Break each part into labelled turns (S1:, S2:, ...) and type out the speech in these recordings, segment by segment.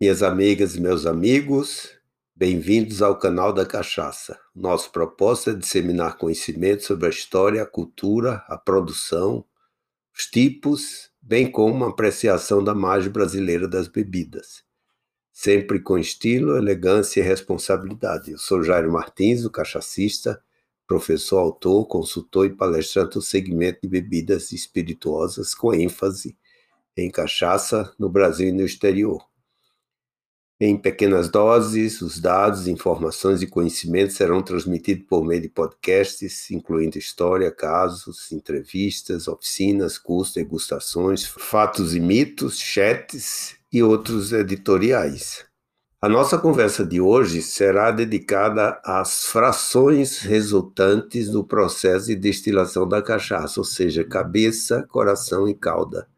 S1: Minhas amigas e meus amigos, bem-vindos ao canal da Cachaça. Nosso propósito é disseminar conhecimento sobre a história, a cultura, a produção, os tipos, bem como a apreciação da margem brasileira das bebidas. Sempre com estilo, elegância e responsabilidade. Eu sou Jairo Martins, o cachacista, professor, autor, consultor e palestrante do segmento de bebidas espirituosas com ênfase em cachaça no Brasil e no exterior. Em pequenas doses, os dados, informações e conhecimentos serão transmitidos por meio de podcasts, incluindo história, casos, entrevistas, oficinas, cursos, degustações, fatos e mitos, chats e outros editoriais. A nossa conversa de hoje será dedicada às frações resultantes do processo de destilação da cachaça, ou seja, cabeça, coração e cauda.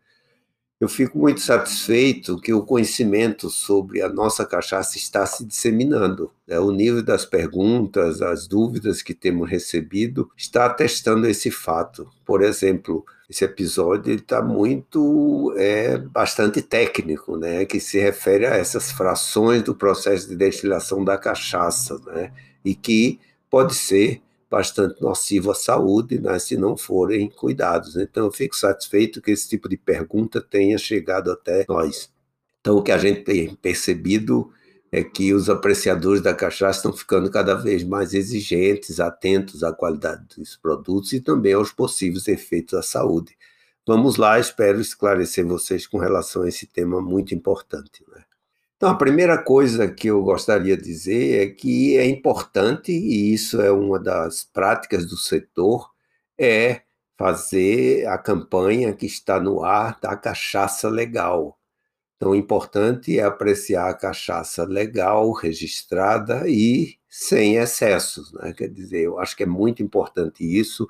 S1: Eu fico muito satisfeito que o conhecimento sobre a nossa cachaça está se disseminando. Né? O nível das perguntas, as dúvidas que temos recebido está atestando esse fato. Por exemplo, esse episódio está muito, é, bastante técnico, né, que se refere a essas frações do processo de destilação da cachaça, né, e que pode ser bastante nocivo à saúde, né, se não forem cuidados. Então, eu fico satisfeito que esse tipo de pergunta tenha chegado até nós. Então, o que a gente tem percebido é que os apreciadores da cachaça estão ficando cada vez mais exigentes, atentos à qualidade dos produtos e também aos possíveis efeitos à saúde. Vamos lá, espero esclarecer vocês com relação a esse tema muito importante. Né? Então, a primeira coisa que eu gostaria de dizer é que é importante, e isso é uma das práticas do setor, é fazer a campanha que está no ar da cachaça legal. Então, o importante é apreciar a cachaça legal, registrada e sem excessos. Né? Quer dizer, eu acho que é muito importante isso.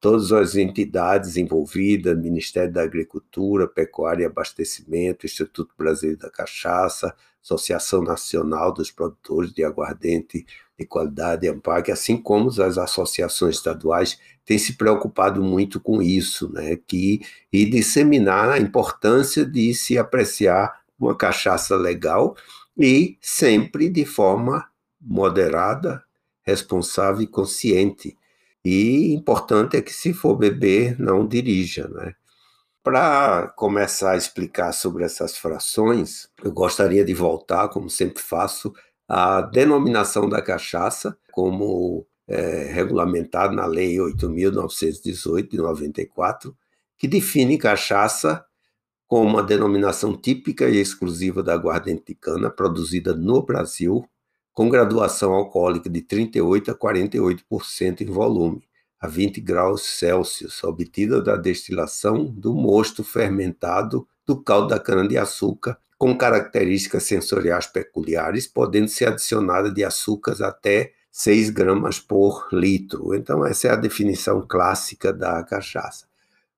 S1: Todas as entidades envolvidas, Ministério da Agricultura, Pecuária e Abastecimento, Instituto Brasileiro da Cachaça, Associação Nacional dos Produtores de Aguardente de Qualidade AMPAC, assim como as associações estaduais, têm se preocupado muito com isso, né? que, e disseminar a importância de se apreciar uma cachaça legal e sempre de forma moderada, responsável e consciente. E importante é que, se for beber, não dirija. Né? Para começar a explicar sobre essas frações, eu gostaria de voltar, como sempre faço, à denominação da cachaça, como é, regulamentado na Lei 8.918 de 94, que define cachaça como uma denominação típica e exclusiva da aguardente de cana produzida no Brasil, com graduação alcoólica de 38 a 48% em volume, a 20 graus Celsius, obtida da destilação do mosto fermentado do caldo da cana-de-açúcar, com características sensoriais peculiares, podendo ser adicionada de açúcares até 6 gramas por litro. Então, essa é a definição clássica da cachaça.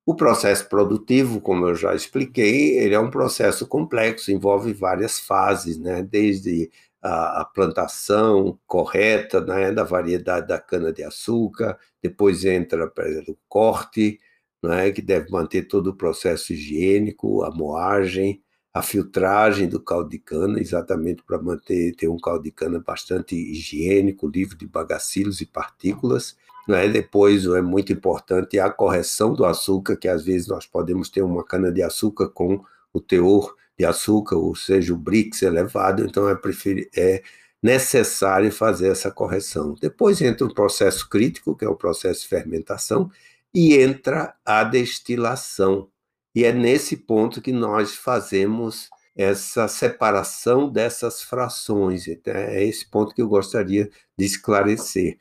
S1: O processo produtivo, como eu já expliquei, ele é um processo complexo, envolve várias fases, né? desde a, a plantação correta né? da variedade da cana-de-açúcar, depois entra o corte, né? que deve manter todo o processo higiênico, a moagem, a filtragem do caldo de cana, exatamente para manter ter um caldo de cana bastante higiênico, livre de bagacilos e partículas. Né? Depois é muito importante a correção do açúcar, que às vezes nós podemos ter uma cana de açúcar com o teor de açúcar, ou seja, o BRICS elevado, então é, prefer... é necessário fazer essa correção. Depois entra o processo crítico, que é o processo de fermentação, e entra a destilação, e é nesse ponto que nós fazemos essa separação dessas frações. Então, é esse ponto que eu gostaria de esclarecer.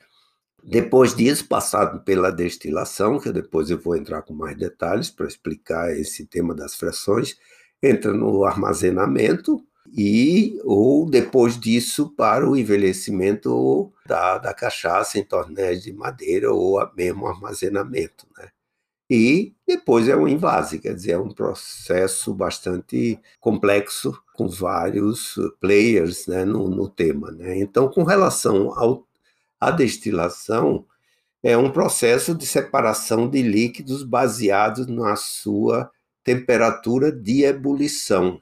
S1: Depois disso, passado pela destilação, que depois eu vou entrar com mais detalhes para explicar esse tema das frações, entra no armazenamento e ou depois disso para o envelhecimento da, da cachaça em tornéis de madeira ou mesmo armazenamento, né? e depois é um invase, quer dizer, é um processo bastante complexo com vários players né, no, no tema. Né? Então, com relação ao, à destilação, é um processo de separação de líquidos baseado na sua temperatura de ebulição.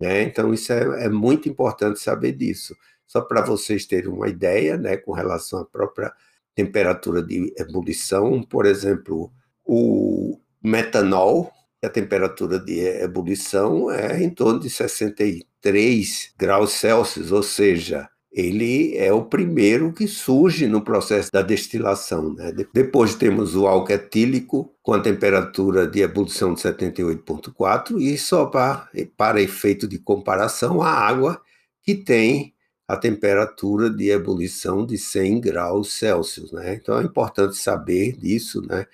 S1: Né? Então, isso é, é muito importante saber disso. Só para vocês terem uma ideia, né, com relação à própria temperatura de ebulição, por exemplo, o metanol, a temperatura de ebulição é em torno de 63 graus Celsius, ou seja, ele é o primeiro que surge no processo da destilação. Né? Depois temos o álcool etílico, com a temperatura de ebulição de 78,4, e só para, para efeito de comparação, a água, que tem a temperatura de ebulição de 100 graus Celsius. Né? Então é importante saber disso. Né?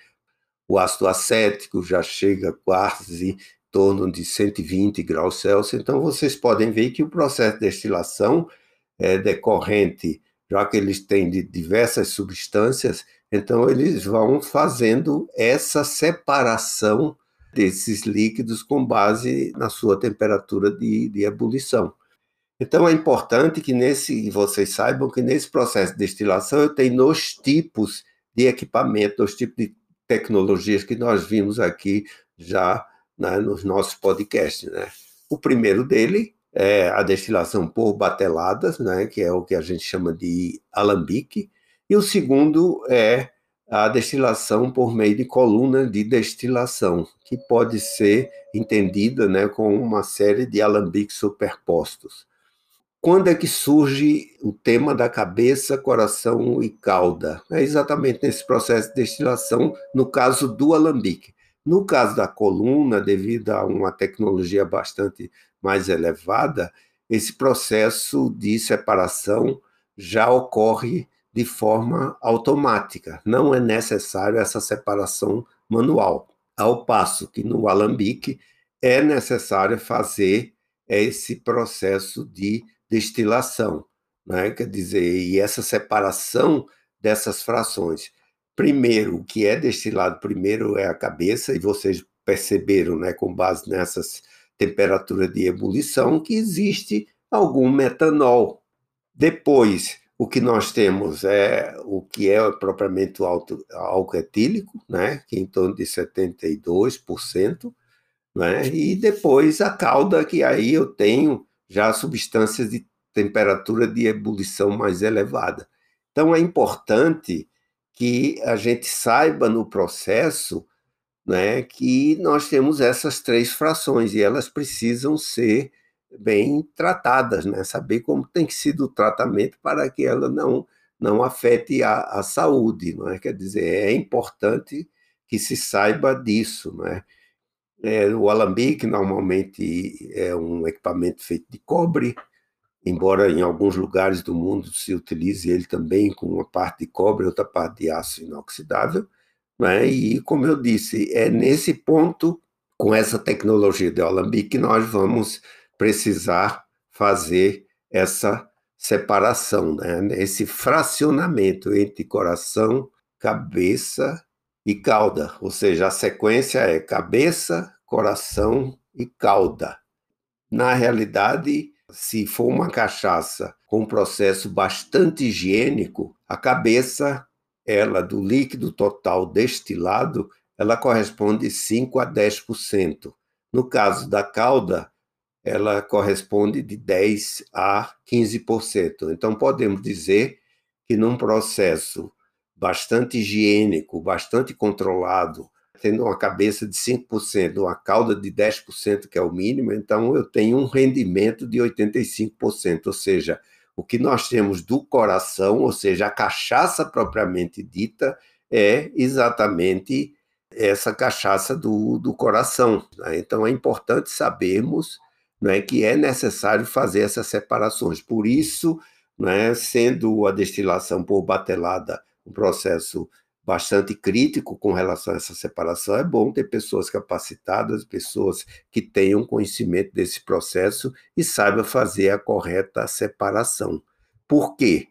S1: O ácido acético já chega quase em torno de 120 graus Celsius. Então vocês podem ver que o processo de destilação é decorrente, já que eles têm de diversas substâncias, então eles vão fazendo essa separação desses líquidos com base na sua temperatura de, de ebulição. Então é importante que nesse vocês saibam que nesse processo de destilação eu tenho dois tipos de equipamento, dois tipos de tecnologias que nós vimos aqui já né, nos nossos podcasts. Né? O primeiro dele é a destilação por bateladas, né, que é o que a gente chama de alambique, e o segundo é a destilação por meio de coluna de destilação, que pode ser entendida né, com uma série de alambiques superpostos. Quando é que surge o tema da cabeça, coração e cauda? É exatamente nesse processo de destilação, no caso do alambique. No caso da coluna, devido a uma tecnologia bastante mais elevada, esse processo de separação já ocorre de forma automática. Não é necessário essa separação manual. Ao passo que no alambique é necessário fazer esse processo de destilação, né? quer dizer, e essa separação dessas frações. Primeiro, o que é destilado primeiro é a cabeça, e vocês perceberam, né, com base nessas temperaturas de ebulição, que existe algum metanol. Depois, o que nós temos é o que é propriamente o álcool etílico, né, que é em torno de 72%, né, e depois a calda, que aí eu tenho já substâncias de temperatura de ebulição mais elevada. Então, é importante que a gente saiba no processo né, que nós temos essas três frações e elas precisam ser bem tratadas, né? saber como tem que ser o tratamento para que ela não, não afete a, a saúde. Não é? Quer dizer, é importante que se saiba disso. Não é? O alambique normalmente é um equipamento feito de cobre, embora em alguns lugares do mundo se utilize ele também com uma parte de cobre outra parte de aço inoxidável. Né? E, como eu disse, é nesse ponto, com essa tecnologia de alambique, que nós vamos precisar fazer essa separação, né? esse fracionamento entre coração, cabeça e cauda, ou seja, a sequência é cabeça, coração e cauda. Na realidade, se for uma cachaça com um processo bastante higiênico, a cabeça, ela do líquido total destilado, ela corresponde 5 a 10%. No caso da cauda, ela corresponde de 10 a 15%. Então podemos dizer que num processo bastante higiênico, bastante controlado, tendo uma cabeça de 5%, uma cauda de 10%, que é o mínimo, então eu tenho um rendimento de 85%, ou seja, o que nós temos do coração, ou seja, a cachaça propriamente dita, é exatamente essa cachaça do, do coração. Né? Então é importante sabermos né, que é necessário fazer essas separações. Por isso, né, sendo a destilação por batelada um processo bastante crítico com relação a essa separação. É bom ter pessoas capacitadas, pessoas que tenham conhecimento desse processo e saibam fazer a correta separação. Por quê?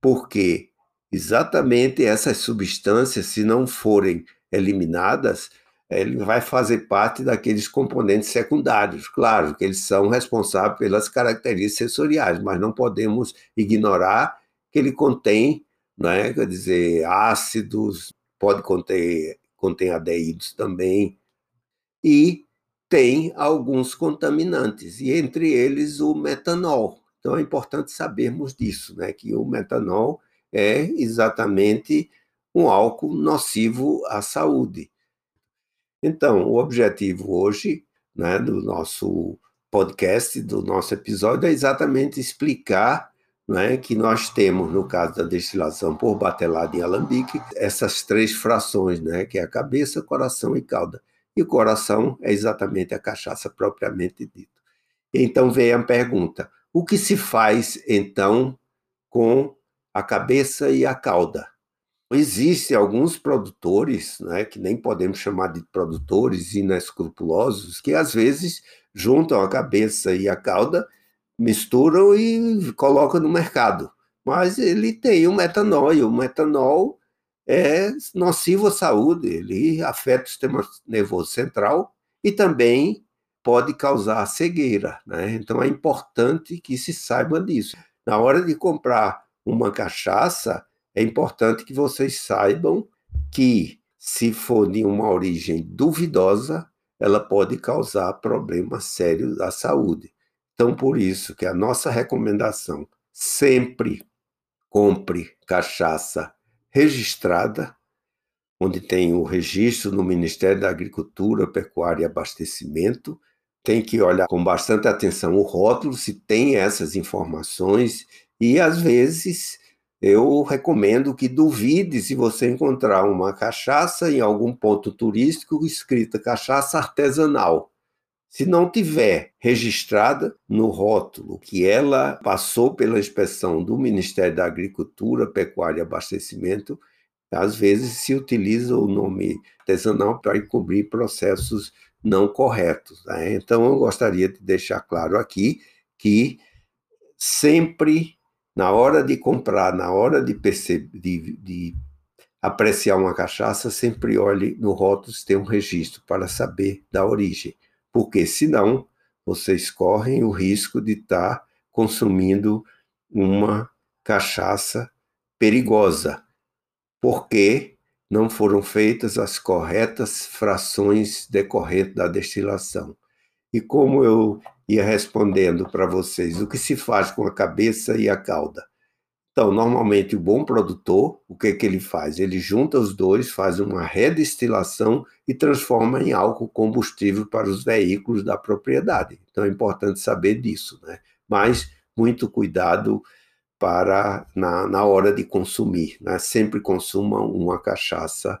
S1: Porque exatamente essas substâncias, se não forem eliminadas, ele vai fazer parte daqueles componentes secundários. Claro que eles são responsáveis pelas características sensoriais, mas não podemos ignorar que ele contém né? quer dizer, ácidos, pode conter, conter aldeídos também. E tem alguns contaminantes, e entre eles o metanol. Então é importante sabermos disso, né, que o metanol é exatamente um álcool nocivo à saúde. Então, o objetivo hoje né, do nosso podcast, do nosso episódio, é exatamente explicar né, que nós temos, no caso da destilação por batelada em alambique, essas três frações, né, que é a cabeça, coração e cauda. E o coração é exatamente a cachaça propriamente dita. Então vem a pergunta: o que se faz então com a cabeça e a cauda? Existem alguns produtores, né, que nem podemos chamar de produtores inescrupulosos, que às vezes juntam a cabeça e a cauda, misturam e colocam no mercado. Mas ele tem o metanol, e o metanol é nocivo à saúde, ele afeta o sistema nervoso central e também pode causar cegueira. Né? Então é importante que se saiba disso. Na hora de comprar uma cachaça, é importante que vocês saibam que, se for de uma origem duvidosa, ela pode causar problemas sérios à saúde. Então, por isso que a nossa recomendação sempre compre cachaça registrada, onde tem o registro no Ministério da Agricultura, Pecuária e Abastecimento. Tem que olhar com bastante atenção o rótulo, se tem essas informações, e às vezes eu recomendo que duvide se você encontrar uma cachaça em algum ponto turístico escrita cachaça artesanal. Se não tiver registrada no rótulo que ela passou pela inspeção do Ministério da Agricultura, Pecuária e Abastecimento, às vezes se utiliza o nome artesanal para encobrir processos não corretos. Né? Então, eu gostaria de deixar claro aqui que sempre na hora de comprar, na hora de, perceber, de, de apreciar uma cachaça, sempre olhe no rótulo se tem um registro para saber da origem, porque senão vocês correm o risco de estar consumindo uma cachaça perigosa, porque não foram feitas as corretas frações decorrentes da destilação. E como eu ia respondendo para vocês, o que se faz com a cabeça e a cauda? Então, normalmente o bom produtor, o que, que ele faz? Ele junta os dois, faz uma redestilação e transforma em álcool combustível para os veículos da propriedade. Então é importante saber disso, né? Mas muito cuidado para na, na hora de consumir, né? Sempre consuma uma cachaça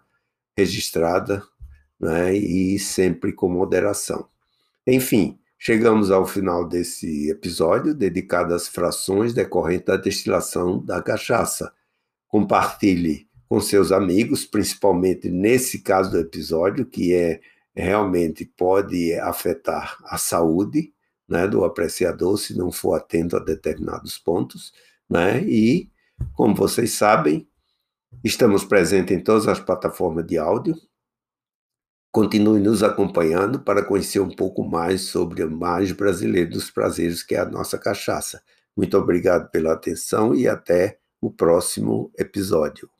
S1: registrada, né? E sempre com moderação. Enfim, chegamos ao final desse episódio dedicado às frações decorrentes da destilação da cachaça. Compartilhe com seus amigos, principalmente nesse caso do episódio, que é realmente pode afetar a saúde né, do apreciador se não for atento a determinados pontos. Né? E, como vocês sabem, estamos presentes em todas as plataformas de áudio, Continue nos acompanhando para conhecer um pouco mais sobre o mais brasileiro dos prazeres, que é a nossa cachaça. Muito obrigado pela atenção e até o próximo episódio.